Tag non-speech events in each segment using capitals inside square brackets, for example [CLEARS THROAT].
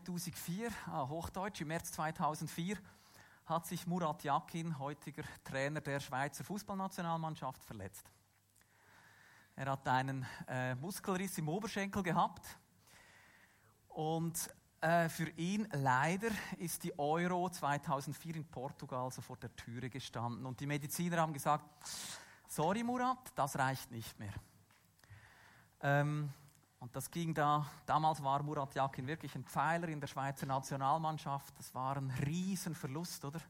Im März 2004, ah, Hochdeutsch, im März 2004 hat sich Murat Yakin, heutiger Trainer der Schweizer Fußballnationalmannschaft, verletzt. Er hat einen äh, Muskelriss im Oberschenkel gehabt und äh, für ihn leider ist die Euro 2004 in Portugal so vor der Türe gestanden und die Mediziner haben gesagt, sorry Murat, das reicht nicht mehr. Ähm, und das ging da, damals war Murat Yakin wirklich ein Pfeiler in der Schweizer Nationalmannschaft. Das war ein Riesenverlust, oder?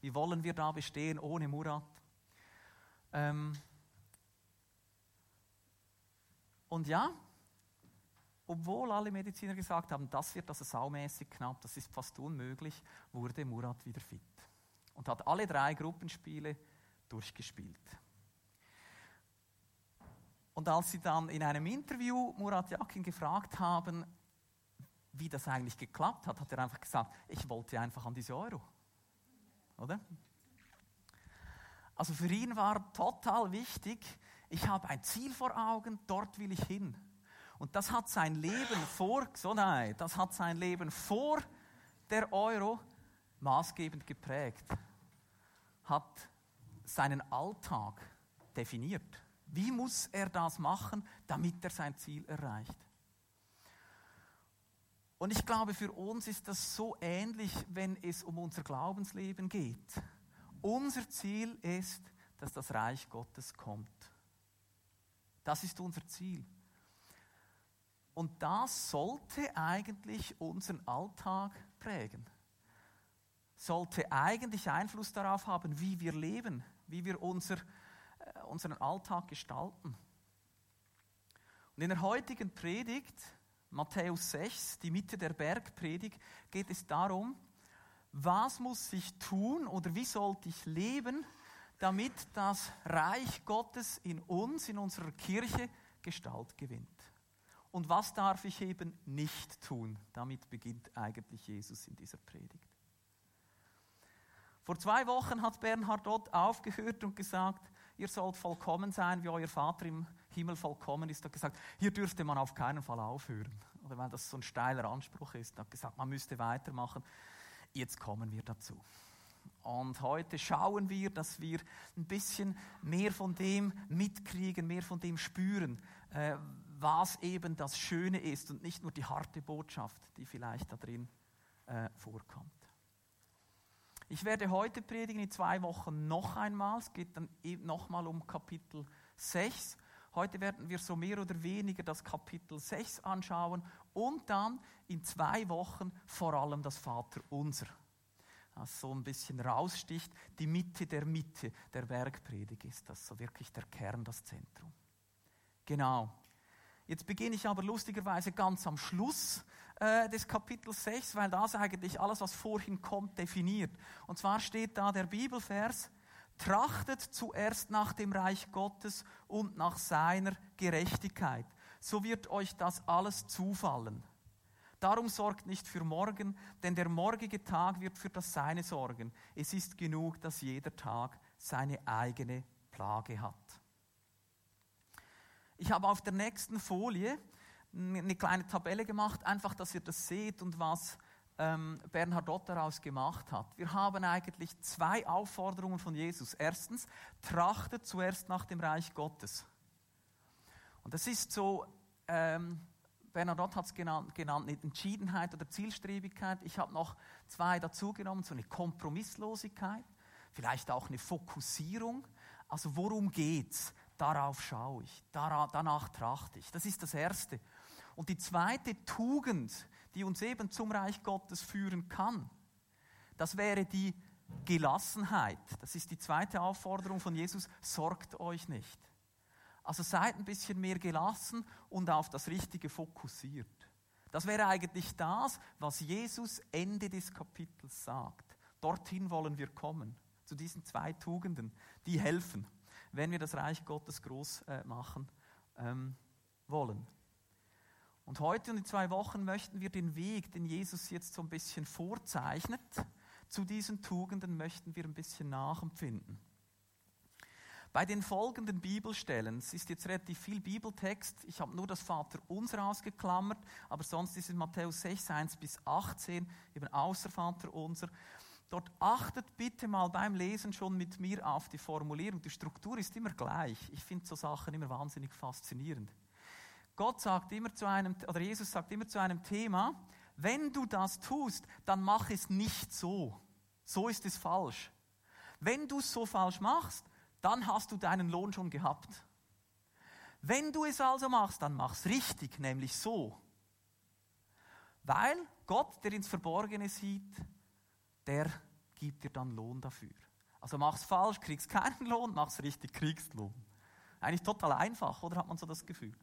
Wie wollen wir da bestehen ohne Murat? Ähm und ja, obwohl alle Mediziner gesagt haben, das wird also saumäßig knapp, das ist fast unmöglich, wurde Murat wieder fit und hat alle drei Gruppenspiele durchgespielt. Und als sie dann in einem Interview Murat Yakin gefragt haben, wie das eigentlich geklappt hat, hat er einfach gesagt, ich wollte einfach an diese Euro. Oder? Also für ihn war total wichtig, ich habe ein Ziel vor Augen, dort will ich hin. Und das hat sein Leben vor, nein, das hat sein Leben vor der Euro maßgebend geprägt. Hat seinen Alltag definiert. Wie muss er das machen, damit er sein Ziel erreicht? Und ich glaube, für uns ist das so ähnlich, wenn es um unser Glaubensleben geht. Unser Ziel ist, dass das Reich Gottes kommt. Das ist unser Ziel. Und das sollte eigentlich unseren Alltag prägen. Sollte eigentlich Einfluss darauf haben, wie wir leben, wie wir unser äh, unseren Alltag gestalten. Und in der heutigen Predigt, Matthäus 6, die Mitte der Bergpredigt, geht es darum, was muss ich tun oder wie sollte ich leben, damit das Reich Gottes in uns, in unserer Kirche Gestalt gewinnt. Und was darf ich eben nicht tun? Damit beginnt eigentlich Jesus in dieser Predigt. Vor zwei Wochen hat Bernhard Ott aufgehört und gesagt, ihr sollt vollkommen sein, wie euer Vater im Himmel vollkommen ist. Hat gesagt, hier dürfte man auf keinen Fall aufhören. Oder weil das so ein steiler Anspruch ist. Hat gesagt, man müsste weitermachen. Jetzt kommen wir dazu. Und heute schauen wir, dass wir ein bisschen mehr von dem mitkriegen, mehr von dem spüren, äh, was eben das Schöne ist und nicht nur die harte Botschaft, die vielleicht da drin äh, vorkommt. Ich werde heute predigen, in zwei Wochen noch einmal. Es geht dann nochmal um Kapitel 6. Heute werden wir so mehr oder weniger das Kapitel 6 anschauen und dann in zwei Wochen vor allem das Vater unser. Das so ein bisschen raussticht, die Mitte der Mitte der Bergpredigt ist das, so wirklich der Kern, das Zentrum. Genau. Jetzt beginne ich aber lustigerweise ganz am Schluss äh, des Kapitels 6, weil das eigentlich alles, was vorhin kommt, definiert. Und zwar steht da der Bibelvers, trachtet zuerst nach dem Reich Gottes und nach seiner Gerechtigkeit. So wird euch das alles zufallen. Darum sorgt nicht für morgen, denn der morgige Tag wird für das Seine sorgen. Es ist genug, dass jeder Tag seine eigene Plage hat. Ich habe auf der nächsten Folie eine kleine Tabelle gemacht, einfach, dass ihr das seht und was ähm, Bernhard Ott daraus gemacht hat. Wir haben eigentlich zwei Aufforderungen von Jesus. Erstens, trachtet zuerst nach dem Reich Gottes. Und das ist so, ähm, Bernhard hat es genannt, genannt, Entschiedenheit oder Zielstrebigkeit. Ich habe noch zwei dazugenommen, so eine Kompromisslosigkeit, vielleicht auch eine Fokussierung. Also worum geht's? Darauf schaue ich, danach trachte ich. Das ist das Erste. Und die zweite Tugend, die uns eben zum Reich Gottes führen kann, das wäre die Gelassenheit. Das ist die zweite Aufforderung von Jesus, sorgt euch nicht. Also seid ein bisschen mehr gelassen und auf das Richtige fokussiert. Das wäre eigentlich das, was Jesus Ende des Kapitels sagt. Dorthin wollen wir kommen, zu diesen zwei Tugenden, die helfen wenn wir das Reich Gottes groß äh, machen ähm, wollen. Und heute und in zwei Wochen möchten wir den Weg, den Jesus jetzt so ein bisschen vorzeichnet, zu diesen Tugenden möchten wir ein bisschen nachempfinden. Bei den folgenden Bibelstellen, es ist jetzt relativ viel Bibeltext, ich habe nur das Vater unser ausgeklammert, aber sonst ist es Matthäus 6, 1 bis 18, eben außer Vater unser. Dort achtet bitte mal beim Lesen schon mit mir auf die Formulierung. Die Struktur ist immer gleich. Ich finde so Sachen immer wahnsinnig faszinierend. Gott sagt immer zu einem, oder Jesus sagt immer zu einem Thema, wenn du das tust, dann mach es nicht so. So ist es falsch. Wenn du es so falsch machst, dann hast du deinen Lohn schon gehabt. Wenn du es also machst, dann mach es richtig, nämlich so. Weil Gott, der ins Verborgene sieht, der gibt dir dann Lohn dafür. Also mach's falsch, kriegst keinen [LAUGHS] Lohn, mach's richtig, kriegst Lohn. Eigentlich total einfach, oder hat man so das Gefühl?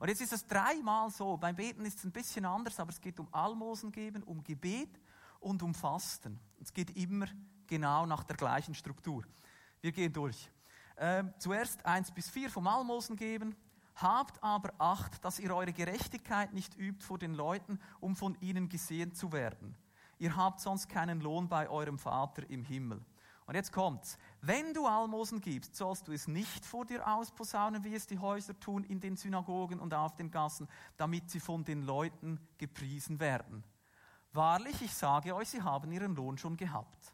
Und jetzt ist es dreimal so. Beim Beten ist es ein bisschen anders, aber es geht um Almosen geben, um Gebet und um Fasten. Es geht immer genau nach der gleichen Struktur. Wir gehen durch. Ähm, zuerst 1 bis 4 vom Almosen geben. Habt aber Acht, dass ihr eure Gerechtigkeit nicht übt vor den Leuten, um von ihnen gesehen zu werden. Ihr habt sonst keinen Lohn bei eurem Vater im Himmel. Und jetzt kommt's. Wenn du Almosen gibst, sollst du es nicht vor dir ausposaunen, wie es die Häuser tun in den Synagogen und auf den Gassen, damit sie von den Leuten gepriesen werden. Wahrlich, ich sage euch, sie haben ihren Lohn schon gehabt.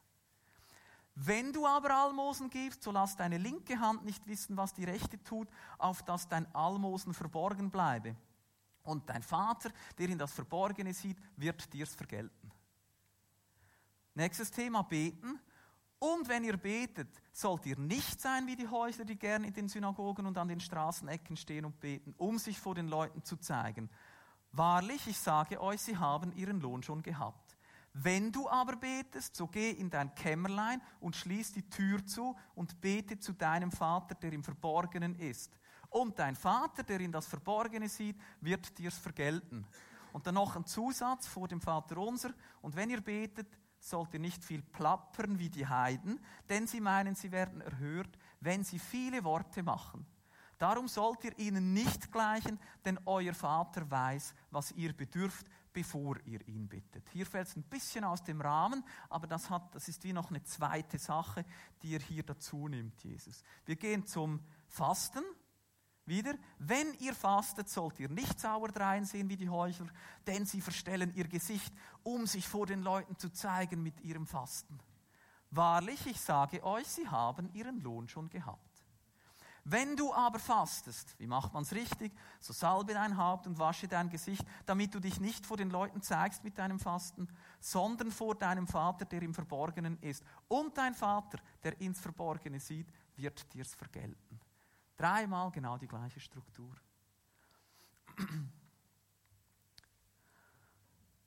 Wenn du aber Almosen gibst, so lass deine linke Hand nicht wissen, was die rechte tut, auf dass dein Almosen verborgen bleibe. Und dein Vater, der in das Verborgene sieht, wird dir's vergelten. Nächstes Thema, beten. Und wenn ihr betet, sollt ihr nicht sein wie die Häusler, die gern in den Synagogen und an den Straßenecken stehen und beten, um sich vor den Leuten zu zeigen. Wahrlich, ich sage euch, sie haben ihren Lohn schon gehabt. Wenn du aber betest, so geh in dein Kämmerlein und schließ die Tür zu und bete zu deinem Vater, der im Verborgenen ist. Und dein Vater, der in das Verborgene sieht, wird dir's vergelten. Und dann noch ein Zusatz vor dem Vater unser. Und wenn ihr betet, sollt ihr nicht viel plappern wie die Heiden, denn sie meinen, sie werden erhört, wenn sie viele Worte machen. Darum sollt ihr ihnen nicht gleichen, denn euer Vater weiß, was ihr bedürft, bevor ihr ihn bittet. Hier fällt es ein bisschen aus dem Rahmen, aber das, hat, das ist wie noch eine zweite Sache, die er hier dazu nimmt, Jesus. Wir gehen zum Fasten. Wieder, wenn ihr fastet, sollt ihr nicht sauer dreinsehen wie die Heuchler, denn sie verstellen ihr Gesicht, um sich vor den Leuten zu zeigen mit ihrem Fasten. Wahrlich, ich sage euch, sie haben ihren Lohn schon gehabt. Wenn du aber fastest, wie macht man's richtig? So salbe dein Haupt und wasche dein Gesicht, damit du dich nicht vor den Leuten zeigst mit deinem Fasten, sondern vor deinem Vater, der im Verborgenen ist. Und dein Vater, der ins Verborgene sieht, wird dir's vergelten. Dreimal genau die gleiche Struktur.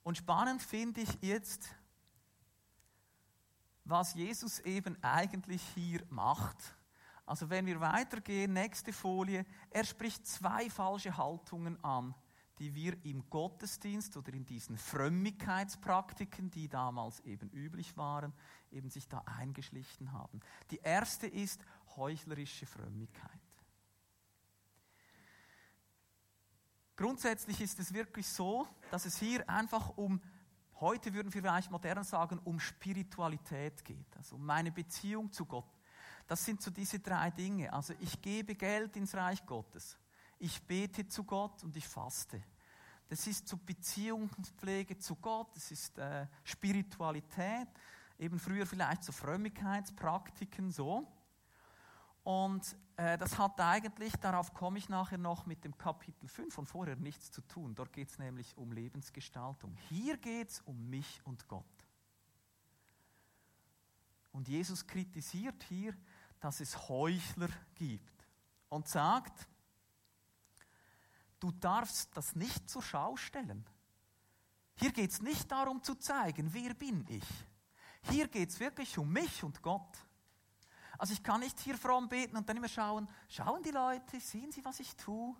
Und spannend finde ich jetzt, was Jesus eben eigentlich hier macht. Also wenn wir weitergehen, nächste Folie, er spricht zwei falsche Haltungen an, die wir im Gottesdienst oder in diesen Frömmigkeitspraktiken, die damals eben üblich waren, eben sich da eingeschlichen haben. Die erste ist heuchlerische Frömmigkeit. Grundsätzlich ist es wirklich so, dass es hier einfach um, heute würden wir vielleicht modern sagen, um Spiritualität geht, also um meine Beziehung zu Gott. Das sind so diese drei Dinge. Also ich gebe Geld ins Reich Gottes, ich bete zu Gott und ich faste. Das ist so Beziehungspflege zu Gott, das ist äh, Spiritualität, eben früher vielleicht so Frömmigkeitspraktiken so. Und das hat eigentlich, darauf komme ich nachher noch mit dem Kapitel 5 von vorher nichts zu tun. Dort geht es nämlich um Lebensgestaltung. Hier geht es um mich und Gott. Und Jesus kritisiert hier, dass es Heuchler gibt und sagt, du darfst das nicht zur Schau stellen. Hier geht es nicht darum zu zeigen, wer bin ich. Hier geht es wirklich um mich und Gott. Also ich kann nicht hier fromm beten und dann immer schauen, schauen die Leute, sehen sie, was ich tue?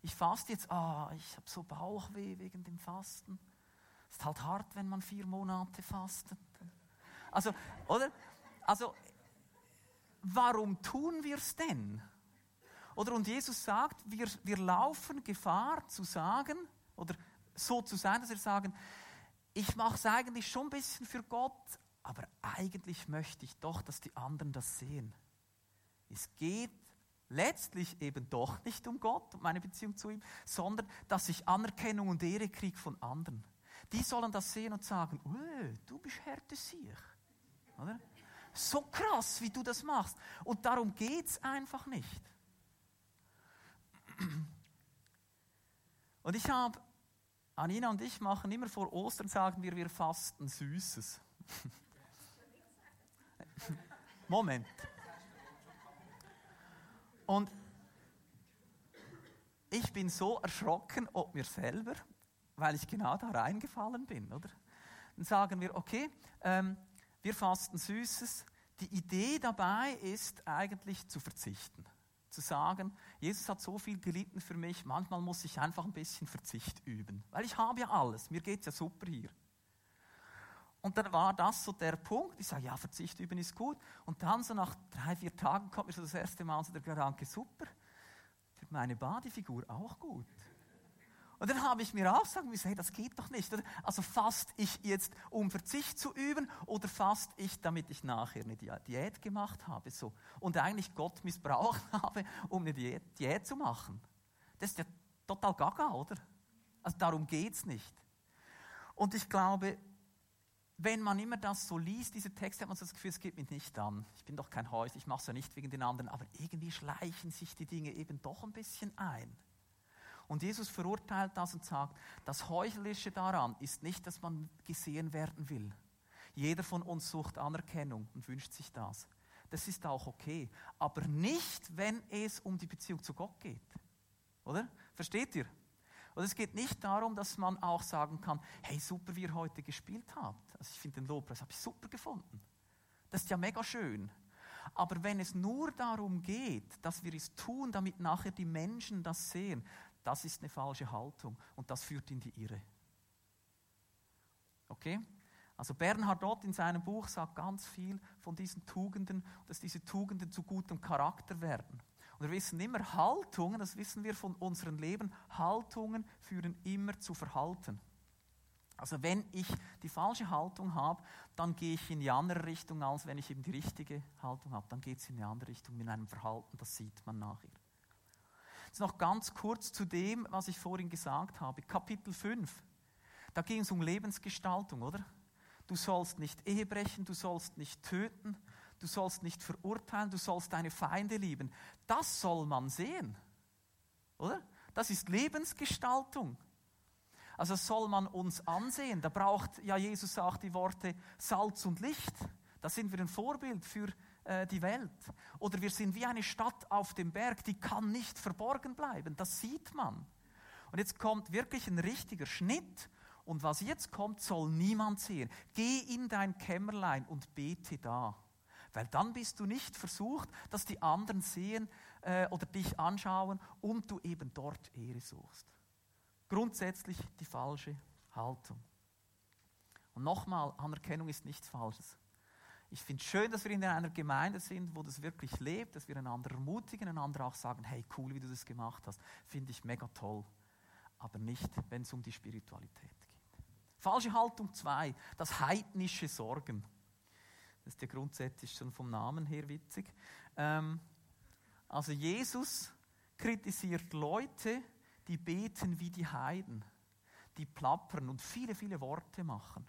Ich faste jetzt, ah, ich habe so Bauchweh wegen dem Fasten. Ist halt hart, wenn man vier Monate fastet. Also, oder? Also, warum tun wir es denn? Oder und Jesus sagt, wir, wir laufen Gefahr zu sagen, oder so zu sein, dass wir sagen, ich mache es eigentlich schon ein bisschen für Gott, aber eigentlich möchte ich doch, dass die anderen das sehen. Es geht letztlich eben doch nicht um Gott und meine Beziehung zu ihm, sondern dass ich Anerkennung und Ehre kriege von anderen. Die sollen das sehen und sagen, oh, du bist Härtesiech. Oder? So krass, wie du das machst. Und darum geht es einfach nicht. Und ich habe, Anina und ich machen immer vor Ostern, sagen wir, wir fasten Süßes. Moment. Und ich bin so erschrocken ob mir selber, weil ich genau da reingefallen bin, oder? Dann sagen wir, okay, ähm, wir fasten Süßes. Die Idee dabei ist eigentlich zu verzichten. Zu sagen, Jesus hat so viel gelitten für mich, manchmal muss ich einfach ein bisschen Verzicht üben. Weil ich habe ja alles, mir geht es ja super hier. Und dann war das so der Punkt, ich sage, ja, Verzicht üben ist gut. Und dann so nach drei, vier Tagen kommt mir so das erste Mal so der Gedanke, super, für meine Badefigur auch gut. Und dann habe ich mir auch sagen müssen, hey, das geht doch nicht. Also fast ich jetzt, um Verzicht zu üben, oder fast ich, damit ich nachher eine Diät gemacht habe. So. Und eigentlich Gott missbraucht habe, um eine Diät, Diät zu machen. Das ist ja total gaga, oder? Also darum geht es nicht. Und ich glaube, wenn man immer das so liest, diese Texte, hat man so das Gefühl, es geht mich nicht an. Ich bin doch kein Häusl, ich mache es ja nicht wegen den anderen, aber irgendwie schleichen sich die Dinge eben doch ein bisschen ein. Und Jesus verurteilt das und sagt, das Heuchlerische daran ist nicht, dass man gesehen werden will. Jeder von uns sucht Anerkennung und wünscht sich das. Das ist auch okay. Aber nicht, wenn es um die Beziehung zu Gott geht. Oder? Versteht ihr? Und es geht nicht darum, dass man auch sagen kann, hey, super, wie ihr heute gespielt habt. Also ich finde den Lobpreis, habe ich super gefunden. Das ist ja mega schön. Aber wenn es nur darum geht, dass wir es tun, damit nachher die Menschen das sehen, das ist eine falsche Haltung und das führt in die Irre. Okay? Also Bernhard Ott in seinem Buch sagt ganz viel von diesen Tugenden, dass diese Tugenden zu gutem Charakter werden. Und wir wissen immer, Haltungen, das wissen wir von unserem Leben, Haltungen führen immer zu Verhalten. Also wenn ich die falsche Haltung habe, dann gehe ich in die andere Richtung, als wenn ich eben die richtige Haltung habe. Dann geht es in eine andere Richtung mit einem Verhalten, das sieht man nachher. Jetzt noch ganz kurz zu dem, was ich vorhin gesagt habe. Kapitel 5. Da ging es um Lebensgestaltung, oder? Du sollst nicht Ehe brechen, du sollst nicht töten, du sollst nicht verurteilen, du sollst deine Feinde lieben. Das soll man sehen, oder? Das ist Lebensgestaltung. Also soll man uns ansehen. Da braucht ja Jesus auch die Worte Salz und Licht. Da sind wir ein Vorbild für äh, die Welt. Oder wir sind wie eine Stadt auf dem Berg, die kann nicht verborgen bleiben. Das sieht man. Und jetzt kommt wirklich ein richtiger Schnitt. Und was jetzt kommt, soll niemand sehen. Geh in dein Kämmerlein und bete da. Weil dann bist du nicht versucht, dass die anderen sehen äh, oder dich anschauen und du eben dort Ehre suchst. Grundsätzlich die falsche Haltung. Und nochmal, Anerkennung ist nichts Falsches. Ich finde es schön, dass wir in einer Gemeinde sind, wo das wirklich lebt, dass wir einander ermutigen, einander auch sagen, hey, cool, wie du das gemacht hast. Finde ich mega toll. Aber nicht, wenn es um die Spiritualität geht. Falsche Haltung 2, das heidnische Sorgen. Das ist ja grundsätzlich schon vom Namen her witzig. Ähm, also Jesus kritisiert Leute, die beten wie die Heiden, die plappern und viele, viele Worte machen.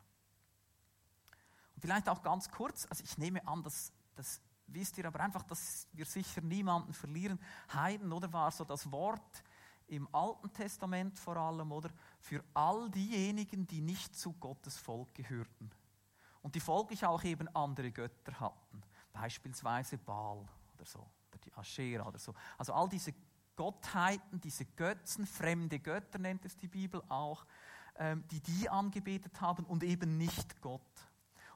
Vielleicht auch ganz kurz, also ich nehme an, dass das wisst ihr aber einfach, dass wir sicher niemanden verlieren. Heiden, oder war so das Wort im Alten Testament vor allem, oder für all diejenigen, die nicht zu Gottes Volk gehörten und die folglich auch eben andere Götter hatten, beispielsweise Baal oder so, oder die Aschera oder so. Also all diese Gottheiten, diese Götzen, fremde Götter nennt es die Bibel auch, ähm, die die angebetet haben und eben nicht Gott.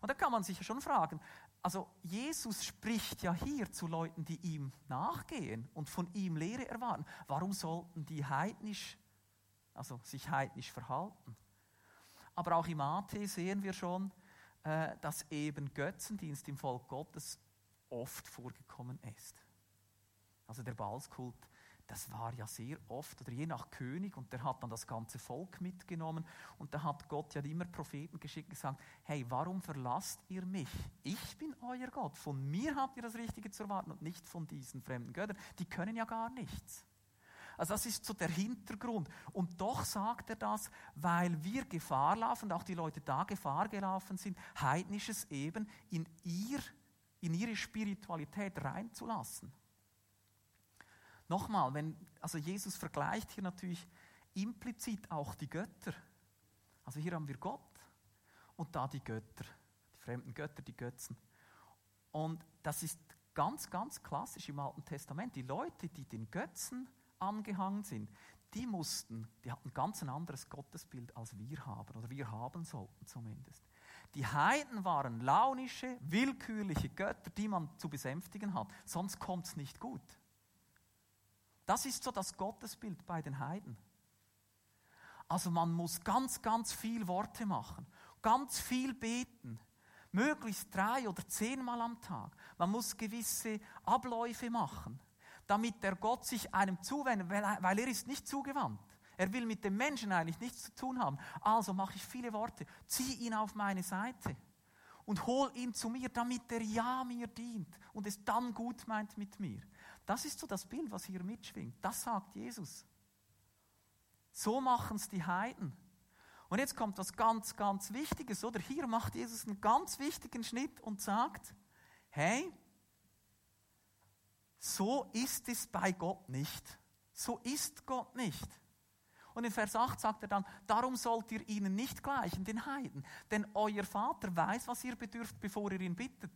Und da kann man sich ja schon fragen, also Jesus spricht ja hier zu Leuten, die ihm nachgehen und von ihm Lehre erwarten. Warum sollten die heidnisch, also sich heidnisch verhalten? Aber auch im AT sehen wir schon, äh, dass eben Götzendienst im Volk Gottes oft vorgekommen ist. Also der Balskult, das war ja sehr oft, oder je nach König, und der hat dann das ganze Volk mitgenommen, und da hat Gott ja immer Propheten geschickt und gesagt, hey, warum verlasst ihr mich? Ich bin euer Gott, von mir habt ihr das Richtige zu erwarten und nicht von diesen fremden Göttern, die können ja gar nichts. Also das ist so der Hintergrund. Und doch sagt er das, weil wir Gefahr laufen, auch die Leute da Gefahr gelaufen sind, heidnisches eben in, ihr, in ihre Spiritualität reinzulassen. Nochmal, wenn, also Jesus vergleicht hier natürlich implizit auch die Götter. Also hier haben wir Gott und da die Götter, die fremden Götter, die Götzen. Und das ist ganz, ganz klassisch im Alten Testament. Die Leute, die den Götzen angehangen sind, die mussten, die hatten ganz ein anderes Gottesbild als wir haben oder wir haben sollten zumindest. Die Heiden waren launische, willkürliche Götter, die man zu besänftigen hat, sonst kommt es nicht gut. Das ist so das Gottesbild bei den Heiden. Also man muss ganz, ganz viel Worte machen, ganz viel beten, möglichst drei oder zehnmal am Tag. Man muss gewisse Abläufe machen, damit der Gott sich einem zuwendet, weil er ist nicht zugewandt. Er will mit dem Menschen eigentlich nichts zu tun haben. Also mache ich viele Worte, ziehe ihn auf meine Seite und hol ihn zu mir, damit er ja mir dient und es dann gut meint mit mir. Das ist so das Bild, was hier mitschwingt. Das sagt Jesus. So machen es die Heiden. Und jetzt kommt was ganz, ganz Wichtiges, oder? Hier macht Jesus einen ganz wichtigen Schnitt und sagt, hey, so ist es bei Gott nicht. So ist Gott nicht. Und in Vers 8 sagt er dann, darum sollt ihr ihnen nicht gleichen, den Heiden, denn euer Vater weiß, was ihr bedürft, bevor ihr ihn bittet.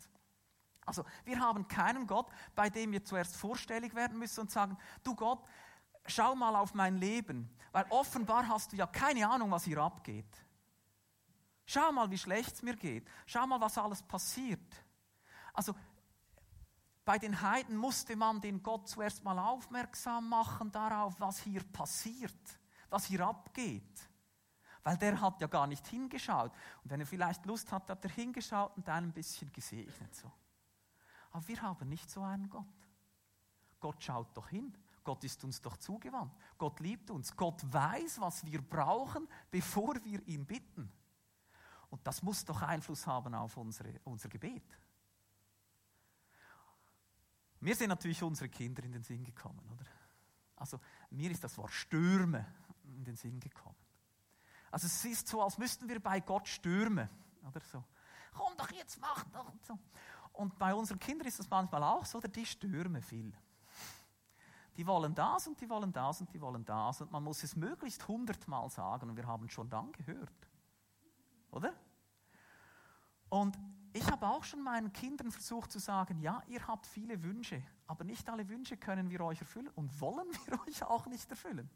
Also wir haben keinen Gott, bei dem wir zuerst vorstellig werden müssen und sagen, du Gott, schau mal auf mein Leben, weil offenbar hast du ja keine Ahnung, was hier abgeht. Schau mal, wie schlecht es mir geht. Schau mal, was alles passiert. Also bei den Heiden musste man den Gott zuerst mal aufmerksam machen darauf, was hier passiert, was hier abgeht. Weil der hat ja gar nicht hingeschaut. Und wenn er vielleicht Lust hat, hat er hingeschaut und dann ein bisschen gesegnet. So. Aber wir haben nicht so einen Gott. Gott schaut doch hin. Gott ist uns doch zugewandt. Gott liebt uns. Gott weiß, was wir brauchen, bevor wir ihn bitten. Und das muss doch Einfluss haben auf unsere, unser Gebet. Mir sind natürlich unsere Kinder in den Sinn gekommen, oder? Also mir ist das Wort Stürme in den Sinn gekommen. Also es ist so, als müssten wir bei Gott stürmen, oder so. Komm doch jetzt, mach doch und so. Und bei unseren Kindern ist das manchmal auch so, die stürmen viel. Die wollen das und die wollen das und die wollen das. Und man muss es möglichst hundertmal sagen und wir haben schon dann gehört. Oder? Und ich habe auch schon meinen Kindern versucht zu sagen, ja, ihr habt viele Wünsche, aber nicht alle Wünsche können wir euch erfüllen und wollen wir [LAUGHS] euch auch nicht erfüllen.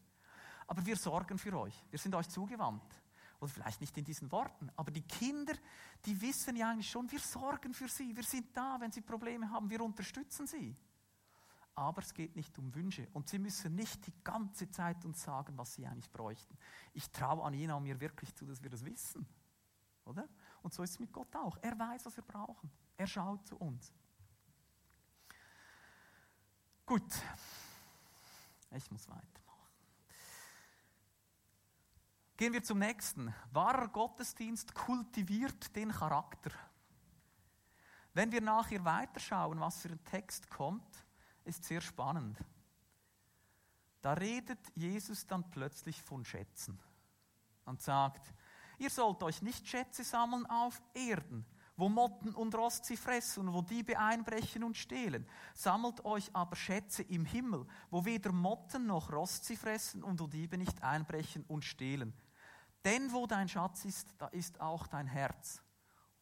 Aber wir sorgen für euch, wir sind euch zugewandt. Oder vielleicht nicht in diesen Worten, aber die Kinder, die wissen ja eigentlich schon, wir sorgen für sie, wir sind da, wenn sie Probleme haben, wir unterstützen sie. Aber es geht nicht um Wünsche und sie müssen nicht die ganze Zeit uns sagen, was sie eigentlich bräuchten. Ich traue an Jena und mir wirklich zu, dass wir das wissen. Oder? Und so ist es mit Gott auch. Er weiß, was wir brauchen. Er schaut zu uns. Gut, ich muss weiter. Gehen wir zum nächsten. Wahrer Gottesdienst kultiviert den Charakter. Wenn wir nachher weiterschauen, was für ein Text kommt, ist sehr spannend. Da redet Jesus dann plötzlich von Schätzen und sagt, ihr sollt euch nicht Schätze sammeln auf Erden, wo Motten und Rost sie fressen und wo Diebe einbrechen und stehlen. Sammelt euch aber Schätze im Himmel, wo weder Motten noch Rost sie fressen und wo Diebe nicht einbrechen und stehlen. Denn wo dein Schatz ist, da ist auch dein Herz.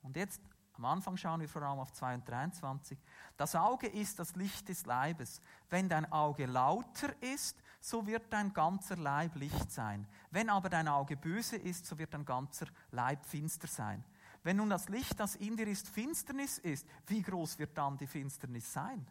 Und jetzt am Anfang schauen wir vor allem auf 2 und 23. Das Auge ist das Licht des Leibes. Wenn dein Auge lauter ist, so wird dein ganzer Leib Licht sein. Wenn aber dein Auge böse ist, so wird dein ganzer Leib finster sein. Wenn nun das Licht, das in dir ist, Finsternis ist, wie groß wird dann die Finsternis sein?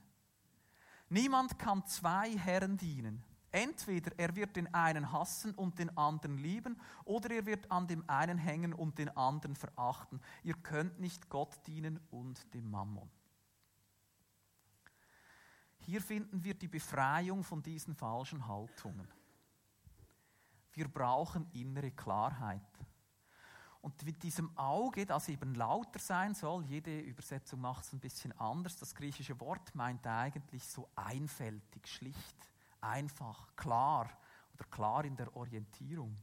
Niemand kann zwei Herren dienen. Entweder er wird den einen hassen und den anderen lieben, oder er wird an dem einen hängen und den anderen verachten. Ihr könnt nicht Gott dienen und dem Mammon. hier finden wir die Befreiung von diesen falschen Haltungen. Wir brauchen innere Klarheit. Und mit diesem Auge, das eben lauter sein soll, jede Übersetzung macht es ein bisschen anders. Das griechische Wort meint eigentlich so einfältig, schlicht, einfach, klar oder klar in der Orientierung.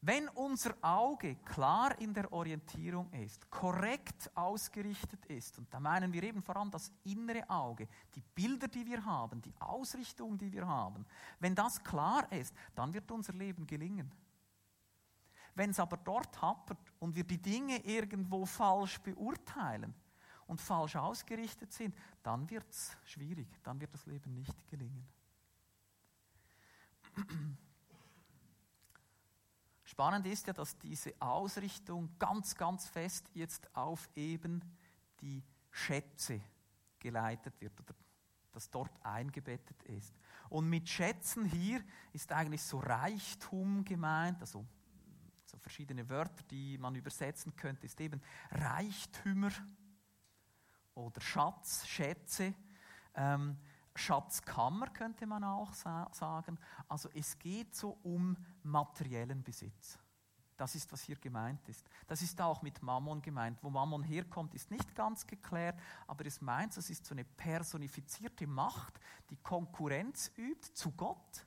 Wenn unser Auge klar in der Orientierung ist, korrekt ausgerichtet ist, und da meinen wir eben vor allem das innere Auge, die Bilder, die wir haben, die Ausrichtung, die wir haben, wenn das klar ist, dann wird unser Leben gelingen. Wenn es aber dort hapert und wir die Dinge irgendwo falsch beurteilen und falsch ausgerichtet sind, dann wird es schwierig, dann wird das Leben nicht gelingen. [CLEARS THROAT] Spannend ist ja, dass diese Ausrichtung ganz, ganz fest jetzt auf eben die Schätze geleitet wird oder das dort eingebettet ist. Und mit Schätzen hier ist eigentlich so Reichtum gemeint, also so verschiedene Wörter, die man übersetzen könnte, ist eben Reichtümer oder Schatz, Schätze. Ähm, Schatzkammer könnte man auch sagen. Also es geht so um materiellen Besitz. Das ist, was hier gemeint ist. Das ist auch mit Mammon gemeint. Wo Mammon herkommt, ist nicht ganz geklärt, aber es meint, es ist so eine personifizierte Macht, die Konkurrenz übt zu Gott.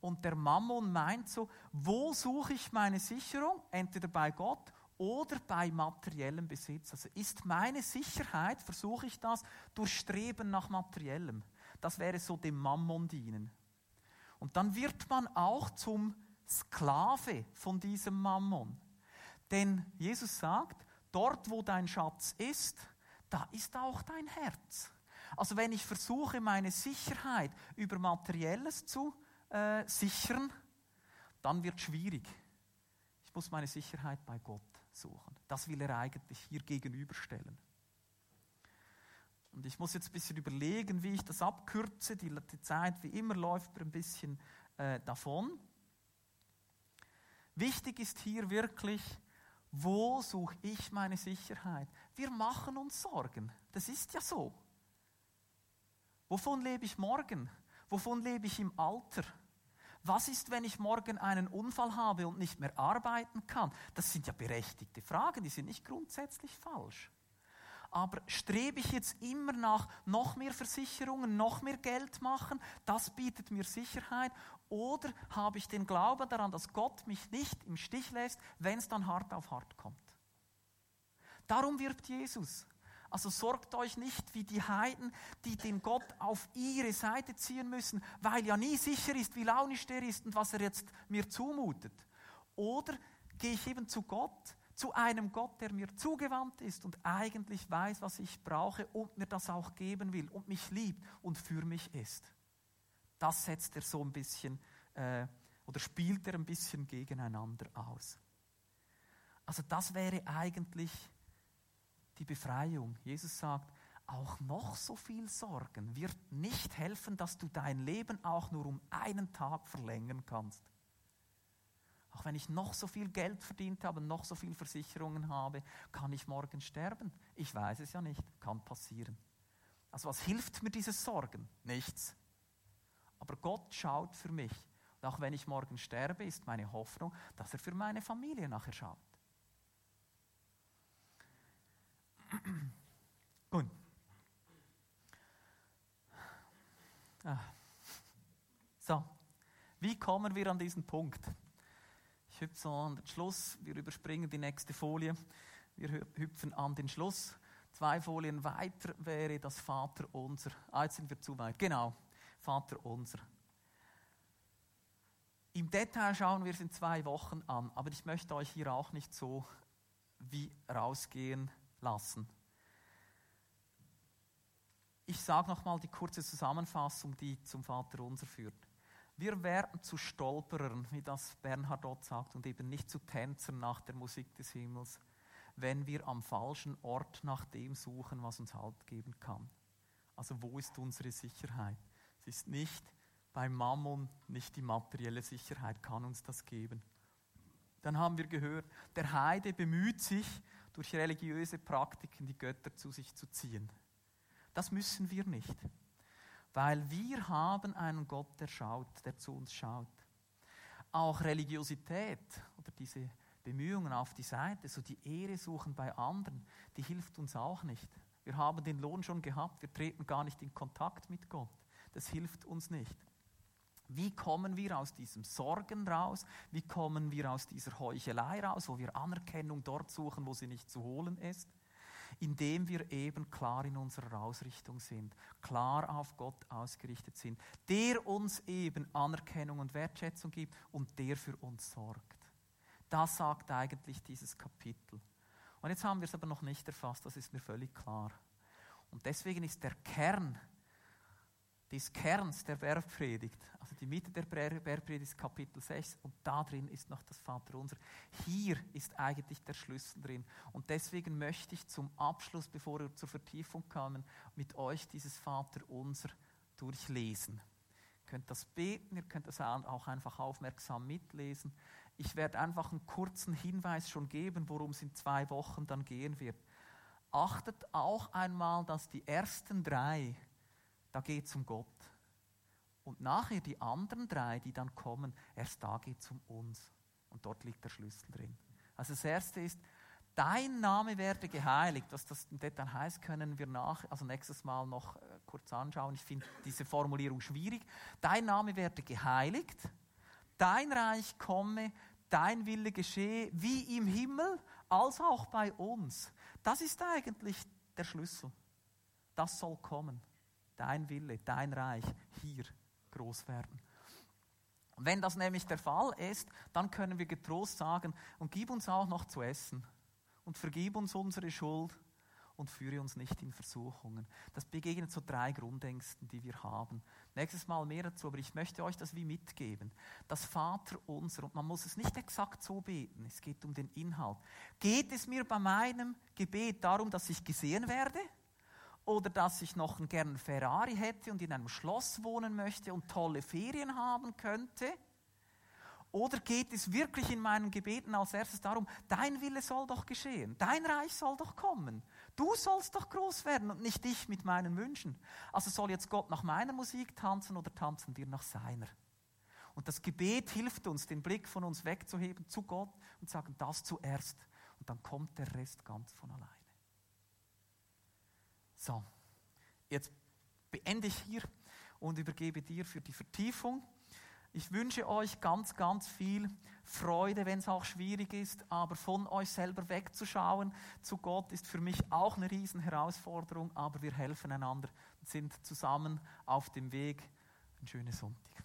Und der Mammon meint so, wo suche ich meine Sicherung? Entweder bei Gott oder bei materiellem Besitz. Also ist meine Sicherheit, versuche ich das durch Streben nach materiellem. Das wäre so dem Mammon dienen. Und dann wird man auch zum Sklave von diesem Mammon. Denn Jesus sagt, dort wo dein Schatz ist, da ist auch dein Herz. Also wenn ich versuche, meine Sicherheit über Materielles zu äh, sichern, dann wird es schwierig. Ich muss meine Sicherheit bei Gott suchen. Das will er eigentlich hier gegenüberstellen. Und ich muss jetzt ein bisschen überlegen, wie ich das abkürze. Die, Zeit, wie immer, läuft ein bisschen äh, davon. Wichtig ist hier wirklich, wo suche ich meine Sicherheit? Wir machen uns Sorgen. Das ist ja so. Wovon lebe ich morgen? Wovon lebe ich im Alter? Was ist, wenn ich morgen einen Unfall habe und nicht mehr arbeiten kann? Das sind ja berechtigte Fragen, die sind nicht grundsätzlich falsch. Aber strebe ich jetzt immer nach noch mehr Versicherungen, noch mehr Geld machen? Das bietet mir Sicherheit. Oder habe ich den Glauben daran, dass Gott mich nicht im Stich lässt, wenn es dann hart auf hart kommt? Darum wirbt Jesus. Also sorgt euch nicht wie die Heiden, die den Gott auf ihre Seite ziehen müssen, weil ja nie sicher ist, wie launisch der ist und was er jetzt mir zumutet. Oder gehe ich eben zu Gott, zu einem Gott, der mir zugewandt ist und eigentlich weiß, was ich brauche und mir das auch geben will und mich liebt und für mich ist. Das setzt er so ein bisschen äh, oder spielt er ein bisschen gegeneinander aus. Also das wäre eigentlich die Befreiung. Jesus sagt, auch noch so viel Sorgen wird nicht helfen, dass du dein Leben auch nur um einen Tag verlängern kannst. Auch wenn ich noch so viel Geld verdient habe, noch so viel Versicherungen habe, kann ich morgen sterben. Ich weiß es ja nicht, kann passieren. Also was hilft mir dieses Sorgen? Nichts. Aber Gott schaut für mich. Und auch wenn ich morgen sterbe, ist meine Hoffnung, dass er für meine Familie nachher schaut. Gut. Ah. So, wie kommen wir an diesen Punkt? Ich hüpfe so an den Schluss, wir überspringen die nächste Folie, wir hüpfen an den Schluss. Zwei Folien weiter wäre das Vater unser. Ah, jetzt sind wir zu weit. Genau, Vater unser. Im Detail schauen wir es in zwei Wochen an, aber ich möchte euch hier auch nicht so wie rausgehen lassen. Ich sage nochmal die kurze Zusammenfassung, die zum Vater unser führt. Wir werden zu Stolperern, wie das Bernhard Ott sagt, und eben nicht zu Tänzern nach der Musik des Himmels, wenn wir am falschen Ort nach dem suchen, was uns Halt geben kann. Also wo ist unsere Sicherheit? Es ist nicht beim Mammon, nicht die materielle Sicherheit kann uns das geben. Dann haben wir gehört, der Heide bemüht sich, durch religiöse Praktiken die Götter zu sich zu ziehen. Das müssen wir nicht. Weil wir haben einen Gott, der schaut, der zu uns schaut. Auch Religiosität oder diese Bemühungen auf die Seite, so die Ehre suchen bei anderen, die hilft uns auch nicht. Wir haben den Lohn schon gehabt, wir treten gar nicht in Kontakt mit Gott. Das hilft uns nicht. Wie kommen wir aus diesem Sorgen raus? Wie kommen wir aus dieser Heuchelei raus, wo wir Anerkennung dort suchen, wo sie nicht zu holen ist? Indem wir eben klar in unserer Ausrichtung sind, klar auf Gott ausgerichtet sind, der uns eben Anerkennung und Wertschätzung gibt und der für uns sorgt. Das sagt eigentlich dieses Kapitel. Und jetzt haben wir es aber noch nicht erfasst, das ist mir völlig klar. Und deswegen ist der Kern des Kerns der Bergpredigt, also die Mitte der Bergpredigt ist Kapitel 6 und da drin ist noch das Vaterunser. Hier ist eigentlich der Schlüssel drin. Und deswegen möchte ich zum Abschluss, bevor wir zur Vertiefung kommen, mit euch dieses Vaterunser durchlesen. Ihr könnt das beten, ihr könnt das auch einfach aufmerksam mitlesen. Ich werde einfach einen kurzen Hinweis schon geben, worum es in zwei Wochen dann gehen wird. Achtet auch einmal, dass die ersten drei, da geht es um Gott. Und nachher die anderen drei, die dann kommen, erst da geht es um uns. Und dort liegt der Schlüssel drin. Also das erste ist, dein Name werde geheiligt. Was das im Detail heißt, können wir nach, also nächstes Mal noch äh, kurz anschauen. Ich finde diese Formulierung schwierig. Dein Name werde geheiligt, dein Reich komme, dein Wille geschehe, wie im Himmel, als auch bei uns. Das ist eigentlich der Schlüssel. Das soll kommen. Dein Wille, dein Reich hier groß werden. Wenn das nämlich der Fall ist, dann können wir getrost sagen, und gib uns auch noch zu essen und vergib uns unsere Schuld und führe uns nicht in Versuchungen. Das begegnet so drei Grundängsten, die wir haben. Nächstes Mal mehr dazu, aber ich möchte euch das wie mitgeben. Das Vater unser, und man muss es nicht exakt so beten, es geht um den Inhalt. Geht es mir bei meinem Gebet darum, dass ich gesehen werde? Oder dass ich noch einen gern Ferrari hätte und in einem Schloss wohnen möchte und tolle Ferien haben könnte? Oder geht es wirklich in meinen Gebeten als erstes darum, dein Wille soll doch geschehen, dein Reich soll doch kommen, du sollst doch groß werden und nicht ich mit meinen Wünschen. Also soll jetzt Gott nach meiner Musik tanzen oder tanzen wir nach seiner? Und das Gebet hilft uns, den Blick von uns wegzuheben zu Gott und sagen, das zuerst. Und dann kommt der Rest ganz von alleine. So, jetzt beende ich hier und übergebe dir für die Vertiefung. Ich wünsche euch ganz, ganz viel Freude, wenn es auch schwierig ist, aber von euch selber wegzuschauen zu Gott ist für mich auch eine Riesenherausforderung, aber wir helfen einander und sind zusammen auf dem Weg. Ein schönes Sonntag.